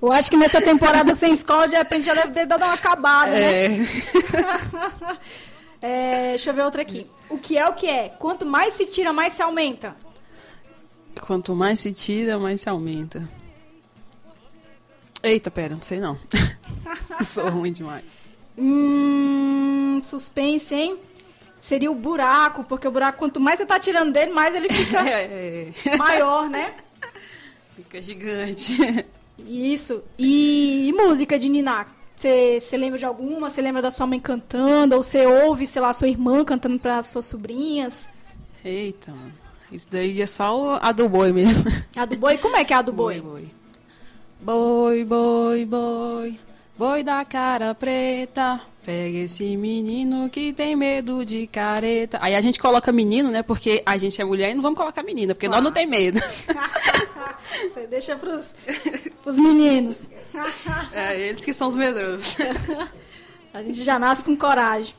F: Eu acho que nessa temporada sem escola, de repente, já deve ter dado uma acabada, né?
G: É. (laughs)
F: É, deixa eu ver outra aqui. O que é o que é? Quanto mais se tira, mais se aumenta.
G: Quanto mais se tira, mais se aumenta. Eita, pera, não sei não. (laughs) Sou ruim demais.
F: Hum, suspense, hein? Seria o buraco, porque o buraco, quanto mais você tá tirando dele, mais ele fica (laughs)
G: É,
F: maior, né?
G: fica gigante.
F: Isso. E, e música de Niná? Você lembra de alguma? Você lembra da sua mãe cantando? Ou você ouve, sei lá, sua irmã cantando para suas sobrinhas?
G: Eita. Isso daí é só a do boi mesmo.
F: A do boi? Como é que é a do boi?
G: Boi, boi. Boi, boi, boi. Boi da cara preta. Pega esse menino que tem medo de careta. Aí a gente coloca menino, né? Porque a gente é mulher e não vamos colocar menina, porque nós não tem medo. (laughs)
F: Você deixa pros, pros meninos.
G: É, eles que são os medrosos. (laughs)
F: A gente já nasce com coragem.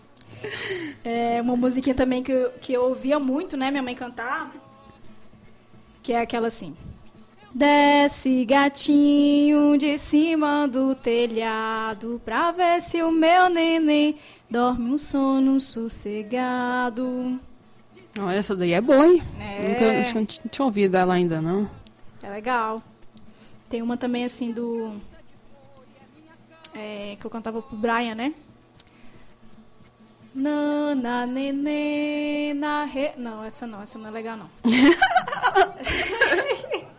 F: É uma musiquinha também que eu, que eu ouvia muito, né, minha mãe cantar. Que é aquela assim. Desce gatinho de cima do telhado pra ver se o meu neném dorme um sono sossegado.
G: Olha, essa daí é boa, hein?
F: É.
G: Nunca, acho que eu não tinha- tinha ouvido ela ainda, não.
F: É legal. Tem uma também assim do. é, que eu cantava pro Brian, né? Nana, nenê, na re... Não, essa não, essa não é legal, não. (laughs)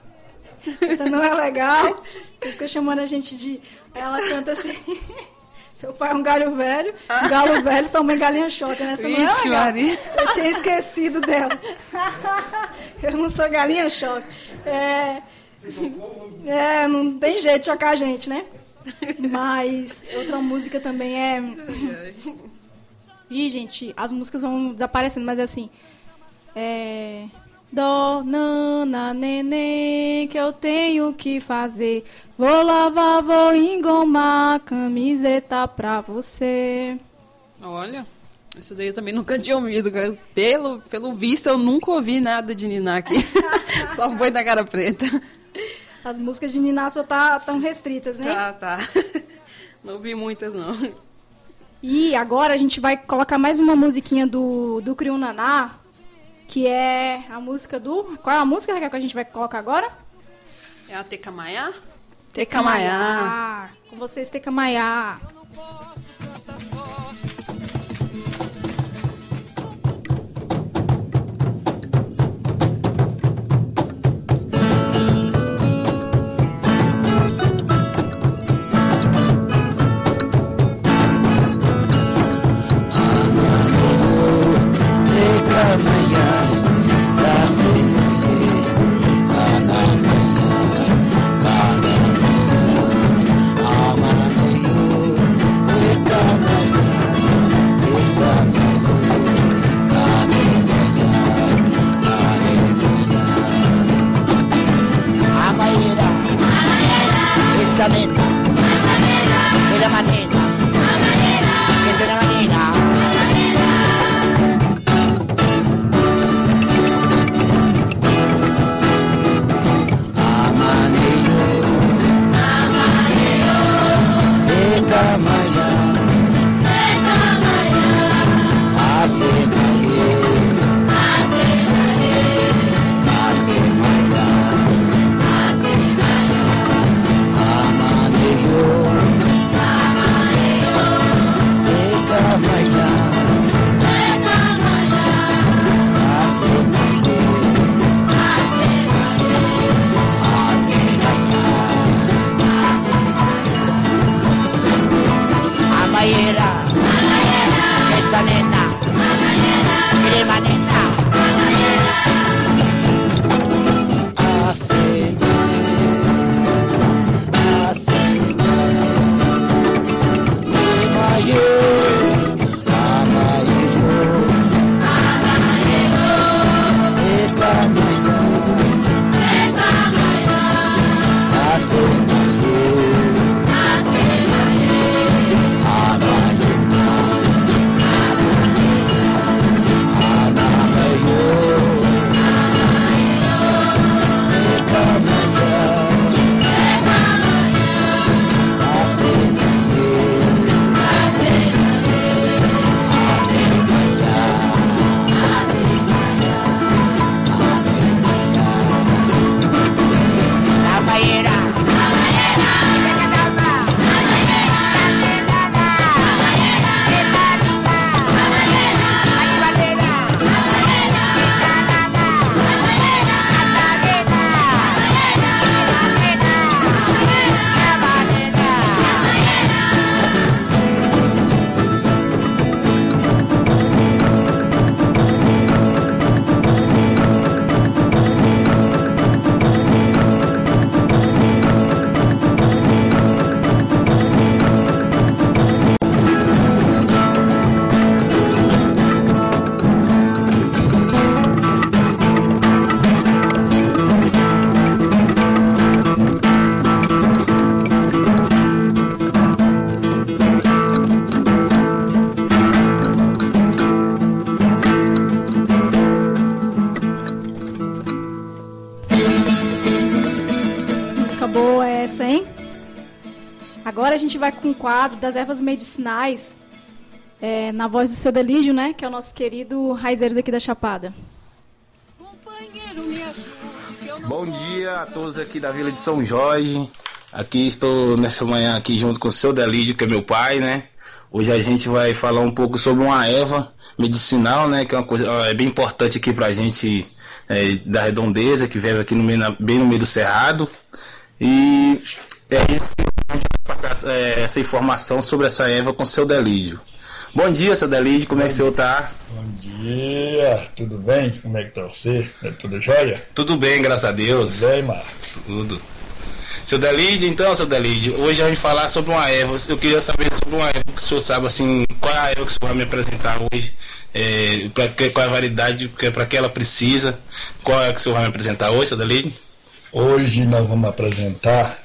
F: essa não é legal. (laughs) Ele ficou chamando a gente de. Ela canta assim. (laughs) Seu pai é um galho velho, um galo velho, sua mãe galinha choca, né? Essa não é. Eu tinha esquecido dela. (laughs) Eu não sou galinha choque. É, é, não tem jeito de chocar a gente, né? Mas outra música também é. Ih, gente, as músicas vão desaparecendo, mas é assim. É. Dó, nana, neném, que eu tenho que fazer. Vou lavar, vou engomar camiseta pra você.
G: Olha, isso daí eu também nunca tinha ouvido. cara. Pelo, pelo visto, eu nunca ouvi nada de Niná aqui. (laughs) Só boi da cara preta.
F: As músicas de Niná só tá tão restritas, né?
G: Tá, tá. (laughs) Não ouvi muitas, não.
F: E agora a gente vai colocar mais uma musiquinha do, do Criu Naná, que é a música do. Qual é a música Raquel, que a gente vai colocar agora?
G: É a Tecamaiá? Tecamaiá.
F: Com vocês, Tecamaiá.
I: Tecamaiá,
F: gente vai com o quadro das ervas medicinais, é, na voz do seu Delígio, né? Que é o nosso querido raizeiro daqui da Chapada.
M: Bom dia a todos aqui da Vila de São Jorge. Aqui estou nessa manhã aqui junto com o seu Delídio, que é meu pai, né? Hoje a gente vai falar um pouco sobre uma erva medicinal, né? Que é uma coisa é bem importante aqui pra gente é, da redondeza, que vive aqui no meio, bem no meio do cerrado. E é isso que passar é, essa informação sobre essa erva com o seu Delídio. Bom dia, seu Delídio, como é que o senhor tá?
N: Bom dia, tudo bem? Como é que tá você? É tudo jóia?
M: Tudo bem, graças a Deus.
N: Tudo bem, Marco?
M: Tudo. Seu Delídio, então, seu Delídio, hoje a gente falar sobre uma erva. Eu queria saber sobre uma erva que o senhor sabe, assim, qual é a erva que o senhor vai me apresentar hoje, é, pra que, qual é a variedade, para que ela precisa, qual é que o senhor vai me apresentar hoje, seu Delídio?
N: Hoje nós vamos apresentar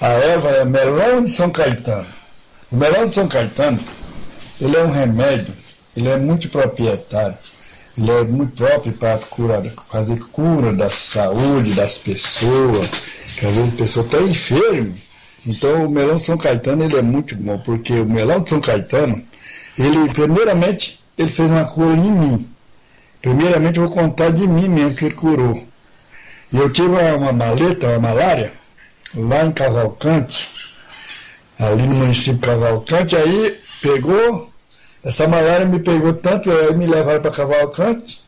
N: a erva é melão de São Caetano. O melão de São Caetano ele é um remédio, ele é multiproprietário, ele é muito próprio para fazer cura da saúde das pessoas, que às vezes a pessoa está enferma. Então o melão de São Caetano ele é muito bom, porque o melão de São Caetano, ele primeiramente ele fez uma cura em mim. Primeiramente eu vou contar de mim mesmo que ele curou. E eu tive uma, uma maleta, uma malária, lá em Cavalcante, ali no município de Cavalcante, aí pegou, essa malária me pegou tanto, aí me levaram para Cavalcante,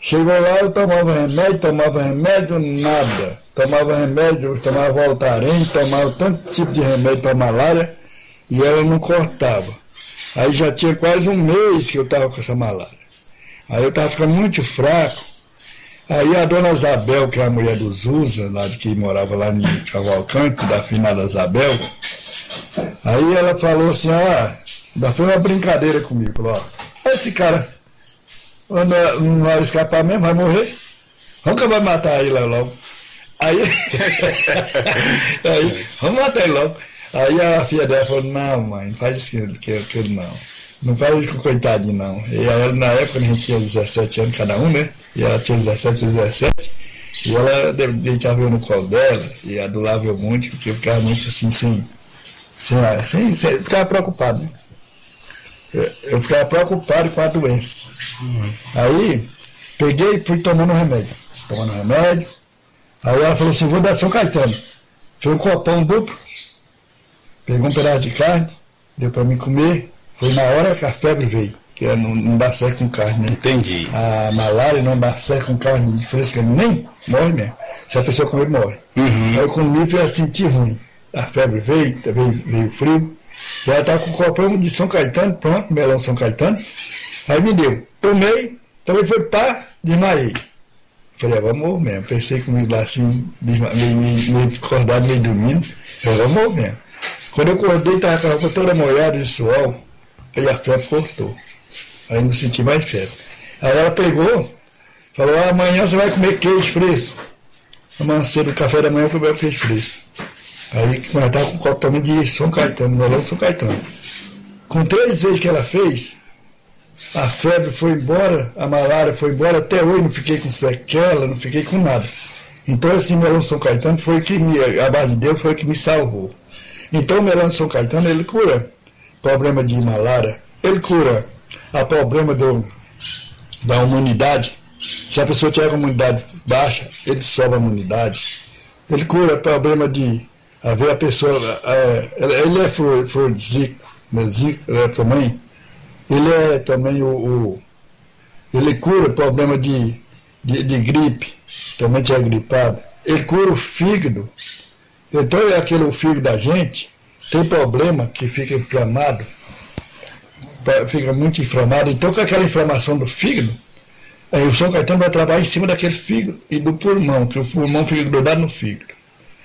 N: chegou lá, eu tomava remédio, tomava remédio, nada. Tomava remédio, tomava Voltaren, tomava tanto tipo de remédio para malária, e ela não cortava. Aí já tinha quase um mês que eu estava com essa malária. Aí eu estava ficando muito fraco. Aí a dona Isabel, que é a mulher do Zusa, lá que morava lá em Cavalcante, da finada Isabel, aí ela falou assim, ah, ainda foi uma brincadeira comigo, ó, esse cara anda, não vai escapar mesmo, vai morrer. Nunca vai matar ele logo. Aí, (laughs) aí, vamos matar ele logo. Aí a filha dela falou, não, mãe, faz isso que, que, que não. Não faz isso com coitadinho, não. E ela, na época a gente tinha 17 anos cada um, né? E ela tinha 17, 17. E ela deitava eu no colo dela e adulava eu muito, porque eu ficava muito assim, sem. sem, sem, sem ficava preocupado, né? Eu, eu ficava preocupado com a doença. Uhum. Aí, peguei e fui tomando remédio. Tomando remédio. Aí ela falou assim: vou dar São Caetano. Fez um copão duplo, pegou um pedaço de carne, deu para mim comer. Foi na hora que a febre veio, que não, não dá certo com carne, né?
M: Entendi.
N: A malária não dá certo com carne fresca, nem morre mesmo. Se a pessoa comer, morre.
M: Uhum.
N: Aí eu comi e senti ruim. A febre veio, veio, veio frio. Ela estava com o copão de São Caetano, pronto, melão São Caetano. Aí me deu. Tomei, também foi pá, desmaiei. Falei, ah, vamos mesmo. Pensei comigo lá assim, meio, meio, meio acordado, meio dormindo. Falei, vamos mesmo. Quando eu acordei, estava com a roupa toda molhada de suor. Aí a febre cortou. Aí não senti mais febre. Aí ela pegou, falou, ah, amanhã você vai comer queijo fresco. Amanhã cedo, café da manhã eu comi queijo fresco. Aí nós estava com um copo também de São Caetano, melão de São Caetano. Com três vezes que ela fez, a febre foi embora, a malária foi embora, até hoje não fiquei com sequela, não fiquei com nada. Então esse melão de São Caetano foi que me, a base de Deus foi que me salvou. Então o melão de São Caetano ele cura problema de malária, ele cura a problema do, da imunidade. Se a pessoa tiver a imunidade baixa, ele sobe a imunidade. Ele cura problema de a ver a pessoa, é, ele é afrodisíaco, é, também, ele é também o, o ele cura problema de, de, de gripe, também tinha gripado, ele cura o fígado, então é aquele o fígado da gente, tem problema que fica inflamado, fica muito inflamado, então com aquela inflamação do fígado, aí o São Caetano vai trabalhar em cima daquele fígado e do pulmão, que o pulmão fica grudado no fígado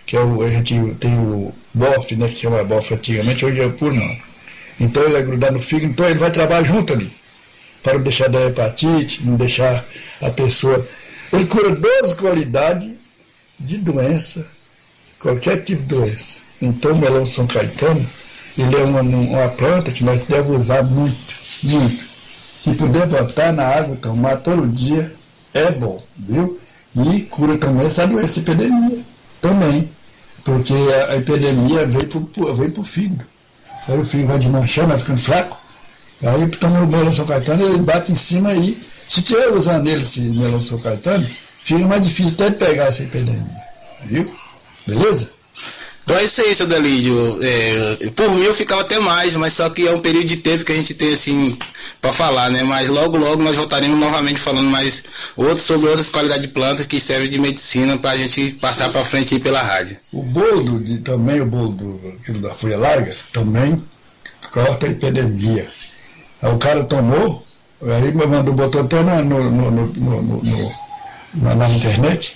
N: que é o, a gente tem o BOF, né, que chama BOF antigamente, hoje é o pulmão. Então ele é grudado no fígado, então ele vai trabalhar junto ali, para não deixar da hepatite, não deixar a pessoa. Ele cura 12 qualidades de doença, qualquer tipo de doença. Então o melão São Caetano, ele é uma, uma planta que nós devemos usar muito, muito. E poder botar na água, tomar todo dia, é bom, viu? E cura também essa doença, epidemia, também. porque a, a epidemia veio pro, veio pro fígado. Aí o fígado vai desmanchando, vai ficando fraco. Aí toma o melão São Caetano, ele bate em cima aí. Se tiver usando ele, esse melão São Caetano, fica mais difícil até de pegar essa epidemia. Viu? Beleza?
M: Então é isso aí, seu Delídio. É, por mim eu ficava até mais, mas só que é um período de tempo que a gente tem assim para falar, né? Mas logo, logo nós voltaremos novamente falando mais outros sobre outras qualidades de plantas que servem de medicina para a gente passar para frente aí pela rádio.
N: O boldo, de, também o boldo aquilo da folha larga, também corta a epidemia. Aí o cara tomou, aí mandou, botou até na, no, no, no na, na, internet,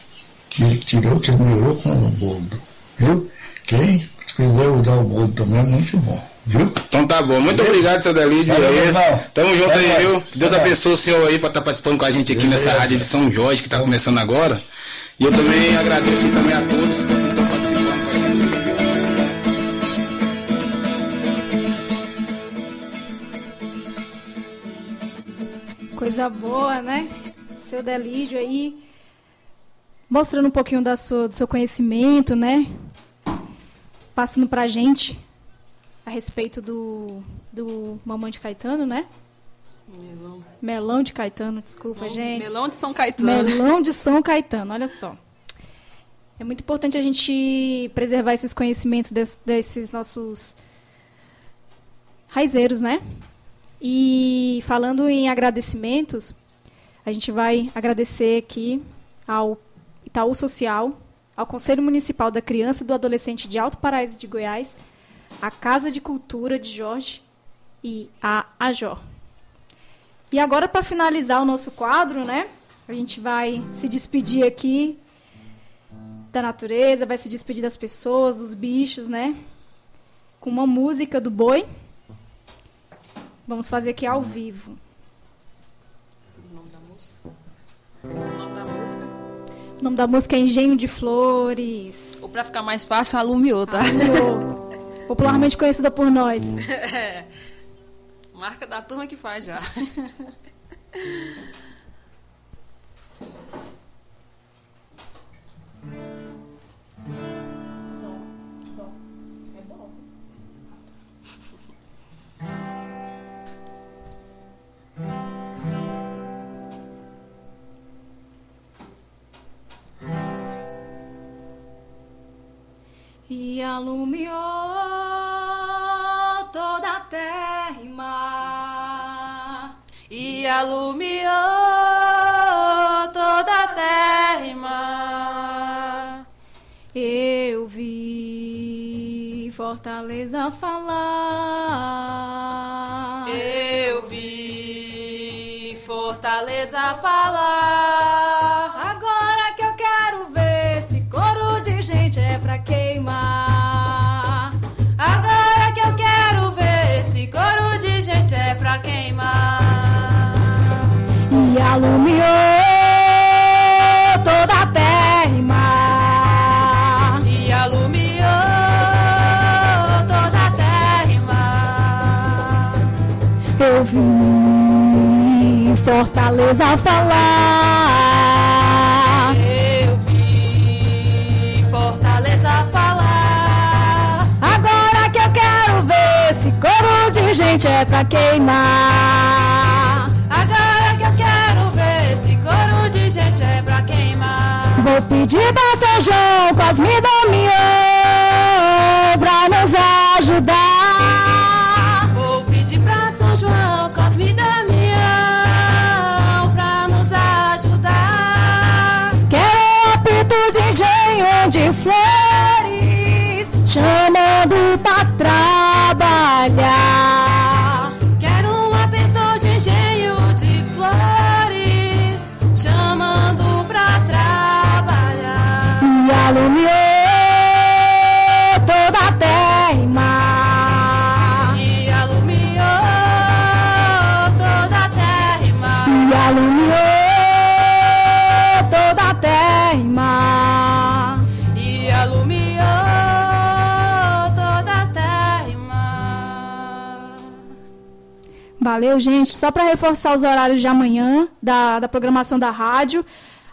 N: que ele tirou, que melhorou com o boldo. Viu? Quem quiser usar o boldo também é muito bom. Viu?
M: Então tá bom. Muito obrigado, seu Delídio. É Tamo junto aí, viu? Deus abençoe o senhor aí para estar tá participando com a gente aqui nessa rádio de São Jorge que está começando agora. E eu também agradeço também a todos que estão participando com a gente aqui.
F: Coisa boa, né? Seu Delídio aí, mostrando um pouquinho da sua, do seu conhecimento, né? Passando pra gente a respeito do, do Mamãe de Caetano, né?
G: Melão.
F: Melão de Caetano, desculpa,
G: Melão,
F: gente.
G: Melão de São Caetano.
F: Melão de São Caetano, olha só. É muito importante a gente preservar esses conhecimentos des, desses nossos raizeiros, né? E falando em agradecimentos, a gente vai agradecer aqui ao Itaú Social, ao Conselho Municipal da Criança e do Adolescente de Alto Paraíso de Goiás, à Casa de Cultura de Jorge e à AJOR. E agora, para finalizar o nosso quadro, né? A gente vai se despedir aqui da natureza, vai se despedir das pessoas, dos bichos, né? Com uma música do boi. Vamos fazer aqui ao vivo.
G: O nome da música? O nome da música
F: é Engenho de Flores.
G: Ou pra ficar mais fácil, alumiou, tá?
F: Alumiou. Popularmente conhecida por nós. (laughs)
G: é. Marca da turma que faz já. (laughs)
F: E alumiou toda a terra e mar.
G: E alumiou toda a terra e mar.
F: Eu vi Fortaleza falar.
G: Eu vi Fortaleza falar.
F: E alumiou toda a terra e mar.
G: E alumiou toda a terra e mar.
F: Eu vi Fortaleza falar.
G: Eu vi Fortaleza falar.
F: Agora que eu quero ver esse coro de gente é pra queimar.
G: É pra queimar.
F: Vou pedir pra São João, Cosme Damião pra nos ajudar.
G: Vou pedir pra São João, Cosme Damião pra nos ajudar.
F: Quero um apito de engenho de flores, chamando pra trabalhar. Valeu, gente. Só para reforçar os horários de amanhã da, da programação da rádio.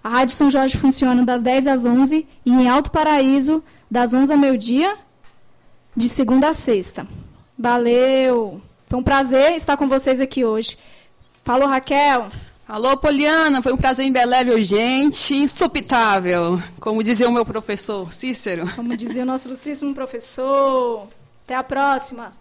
F: A Rádio São Jorge funciona das 10 às 11 e em Alto Paraíso, das 11 ao meio-dia, de segunda a sexta. Valeu! Foi um prazer estar com vocês aqui hoje. Falou, Raquel!
G: Alô, Poliana, foi um prazer indelével, gente, insupitável, como dizia o meu professor Cícero.
F: Como dizia o nosso ilustríssimo professor. Até a próxima!